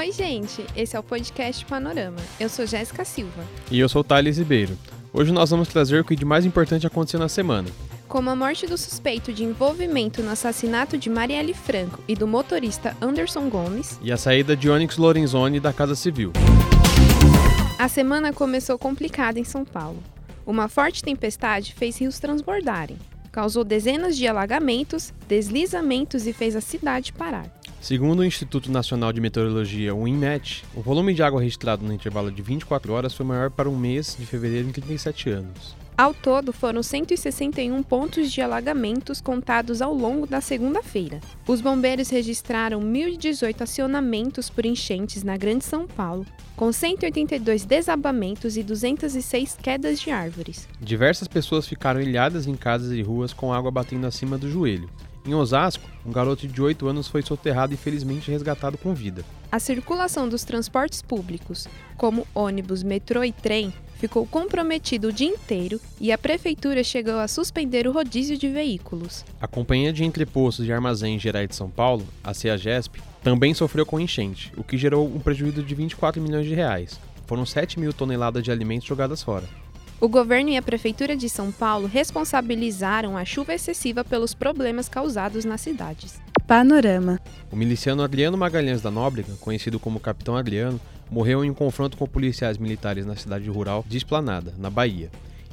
Oi, gente! Esse é o podcast Panorama. Eu sou Jéssica Silva. E eu sou Thales Ribeiro. Hoje nós vamos trazer o que de mais importante aconteceu na semana. Como a morte do suspeito de envolvimento no assassinato de Marielle Franco e do motorista Anderson Gomes. E a saída de Onyx Lorenzoni da Casa Civil. A semana começou complicada em São Paulo. Uma forte tempestade fez rios transbordarem, causou dezenas de alagamentos, deslizamentos e fez a cidade parar. Segundo o Instituto Nacional de Meteorologia, o INMET, o volume de água registrado no intervalo de 24 horas foi maior para um mês de fevereiro em 37 anos. Ao todo, foram 161 pontos de alagamentos contados ao longo da segunda-feira. Os bombeiros registraram 1.018 acionamentos por enchentes na Grande São Paulo, com 182 desabamentos e 206 quedas de árvores. Diversas pessoas ficaram ilhadas em casas e ruas com água batendo acima do joelho. Em Osasco, um garoto de 8 anos foi soterrado e felizmente resgatado com vida. A circulação dos transportes públicos, como ônibus, metrô e trem, ficou comprometido o dia inteiro e a prefeitura chegou a suspender o rodízio de veículos. A Companhia de Entrepostos e Armazéns Gerais de São Paulo, a CEAGESP, também sofreu com enchente, o que gerou um prejuízo de 24 milhões de reais. Foram 7 mil toneladas de alimentos jogadas fora. O governo e a Prefeitura de São Paulo responsabilizaram a chuva excessiva pelos problemas causados nas cidades. Panorama. O miliciano Adriano Magalhães da Nóbrega, conhecido como Capitão Adriano, morreu em um confronto com policiais militares na cidade rural de Esplanada, na Bahia.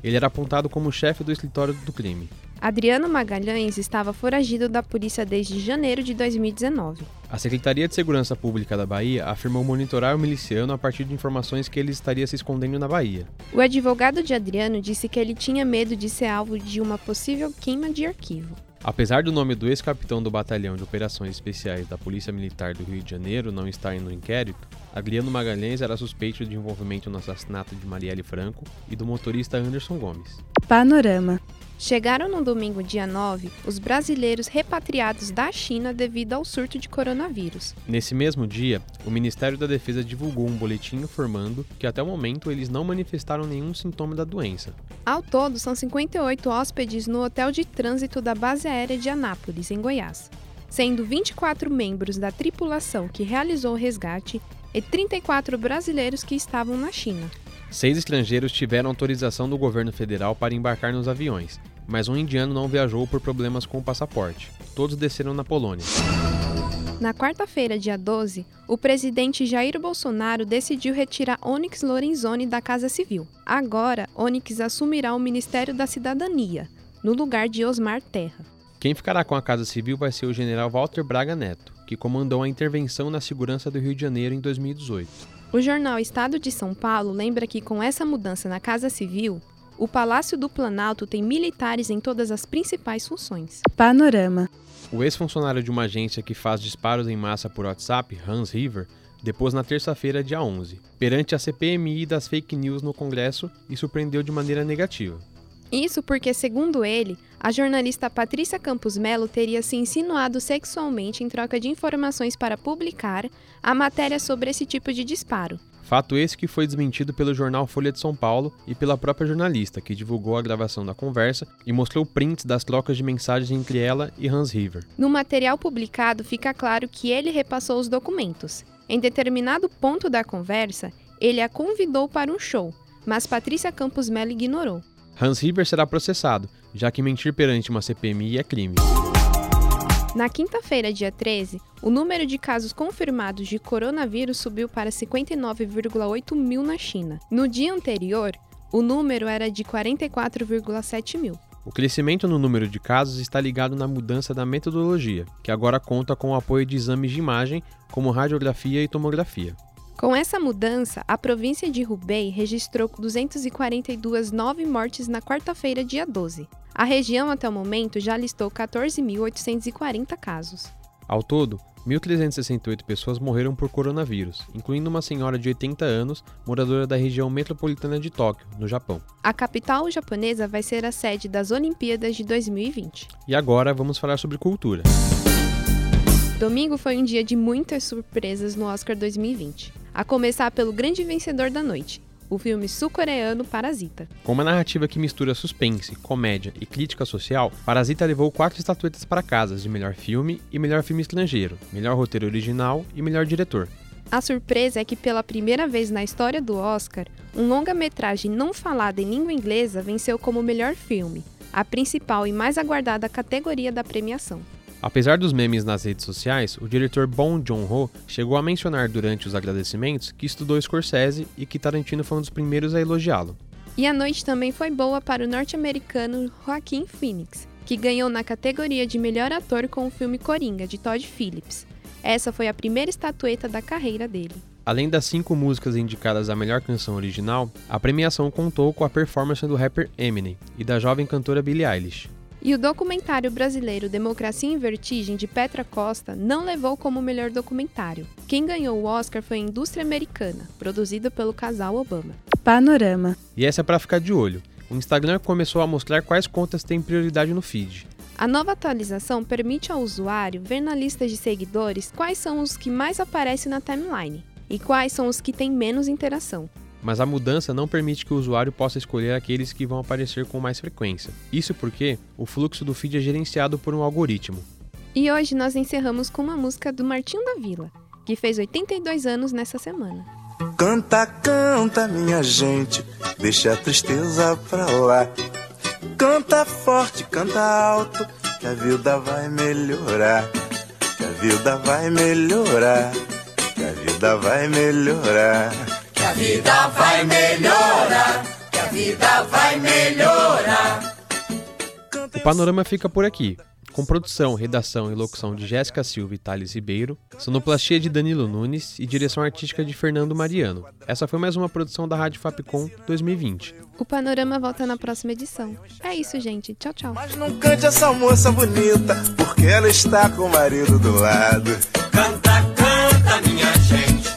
Ele era apontado como chefe do escritório do crime. Adriano Magalhães estava foragido da polícia desde janeiro de 2019. A Secretaria de Segurança Pública da Bahia afirmou monitorar o miliciano a partir de informações que ele estaria se escondendo na Bahia. O advogado de Adriano disse que ele tinha medo de ser alvo de uma possível queima de arquivo. Apesar do nome do ex-capitão do Batalhão de Operações Especiais da Polícia Militar do Rio de Janeiro não estar no inquérito, Adriano Magalhães era suspeito de envolvimento no assassinato de Marielle Franco e do motorista Anderson Gomes. Panorama. Chegaram no domingo, dia 9, os brasileiros repatriados da China devido ao surto de coronavírus. Nesse mesmo dia, o Ministério da Defesa divulgou um boletim informando que até o momento eles não manifestaram nenhum sintoma da doença. Ao todo, são 58 hóspedes no hotel de trânsito da base aérea de Anápolis, em Goiás, sendo 24 membros da tripulação que realizou o resgate e 34 brasileiros que estavam na China. Seis estrangeiros tiveram autorização do governo federal para embarcar nos aviões, mas um indiano não viajou por problemas com o passaporte. Todos desceram na Polônia. Na quarta-feira, dia 12, o presidente Jair Bolsonaro decidiu retirar Onyx Lorenzoni da Casa Civil. Agora, Onyx assumirá o Ministério da Cidadania, no lugar de Osmar Terra. Quem ficará com a Casa Civil vai ser o general Walter Braga Neto, que comandou a intervenção na segurança do Rio de Janeiro em 2018. O jornal Estado de São Paulo lembra que com essa mudança na Casa Civil, o Palácio do Planalto tem militares em todas as principais funções. Panorama. O ex-funcionário de uma agência que faz disparos em massa por WhatsApp, Hans River, depôs na terça-feira, dia 11, perante a CPMI das fake news no Congresso e surpreendeu de maneira negativa. Isso porque, segundo ele, a jornalista Patrícia Campos Melo teria se insinuado sexualmente em troca de informações para publicar a matéria sobre esse tipo de disparo. Fato esse que foi desmentido pelo jornal Folha de São Paulo e pela própria jornalista, que divulgou a gravação da conversa e mostrou prints das trocas de mensagens entre ela e Hans River. No material publicado fica claro que ele repassou os documentos. Em determinado ponto da conversa, ele a convidou para um show, mas Patrícia Campos Melo ignorou. Hans River será processado, já que mentir perante uma CPMI é crime. Na quinta-feira, dia 13, o número de casos confirmados de coronavírus subiu para 59,8 mil na China. No dia anterior, o número era de 44,7 mil. O crescimento no número de casos está ligado na mudança da metodologia, que agora conta com o apoio de exames de imagem, como radiografia e tomografia. Com essa mudança, a província de Hubei registrou 242 nove mortes na quarta-feira, dia 12. A região, até o momento, já listou 14.840 casos. Ao todo, 1.368 pessoas morreram por coronavírus, incluindo uma senhora de 80 anos, moradora da região metropolitana de Tóquio, no Japão. A capital japonesa vai ser a sede das Olimpíadas de 2020. E agora vamos falar sobre cultura. Domingo foi um dia de muitas surpresas no Oscar 2020, a começar pelo grande vencedor da noite, o filme sul-coreano Parasita. Com uma narrativa que mistura suspense, comédia e crítica social, Parasita levou quatro estatuetas para casa de melhor filme e melhor filme estrangeiro, melhor roteiro original e melhor diretor. A surpresa é que, pela primeira vez na história do Oscar, um longa-metragem não falado em língua inglesa venceu como melhor filme, a principal e mais aguardada categoria da premiação. Apesar dos memes nas redes sociais, o diretor Bong Joon-ho chegou a mencionar durante os agradecimentos que estudou Scorsese e que Tarantino foi um dos primeiros a elogiá-lo. E a noite também foi boa para o norte-americano Joaquin Phoenix, que ganhou na categoria de melhor ator com o filme Coringa, de Todd Phillips. Essa foi a primeira estatueta da carreira dele. Além das cinco músicas indicadas à melhor canção original, a premiação contou com a performance do rapper Eminem e da jovem cantora Billie Eilish. E o documentário brasileiro Democracia em Vertigem de Petra Costa não levou como melhor documentário. Quem ganhou o Oscar foi a Indústria Americana, produzido pelo casal Obama. Panorama. E essa é para ficar de olho. O Instagram começou a mostrar quais contas têm prioridade no feed. A nova atualização permite ao usuário ver na lista de seguidores quais são os que mais aparecem na timeline e quais são os que têm menos interação mas a mudança não permite que o usuário possa escolher aqueles que vão aparecer com mais frequência. Isso porque o fluxo do feed é gerenciado por um algoritmo. E hoje nós encerramos com uma música do Martinho da Vila, que fez 82 anos nessa semana. Canta, canta, minha gente, deixa a tristeza pra lá. Canta forte, canta alto, que a vida vai melhorar. Que a vida vai melhorar. Que a vida vai melhorar a vida vai melhorar, que a vida vai melhorar. O panorama fica por aqui. Com produção, redação e locução de Jéssica Silva e Thales Ribeiro, sonoplastia de Danilo Nunes e direção artística de Fernando Mariano. Essa foi mais uma produção da Rádio Fapcom 2020. O Panorama volta na próxima edição. É isso, gente. Tchau, tchau. Mas não cante essa moça bonita, porque ela está com o marido do lado. Canta, canta, minha gente,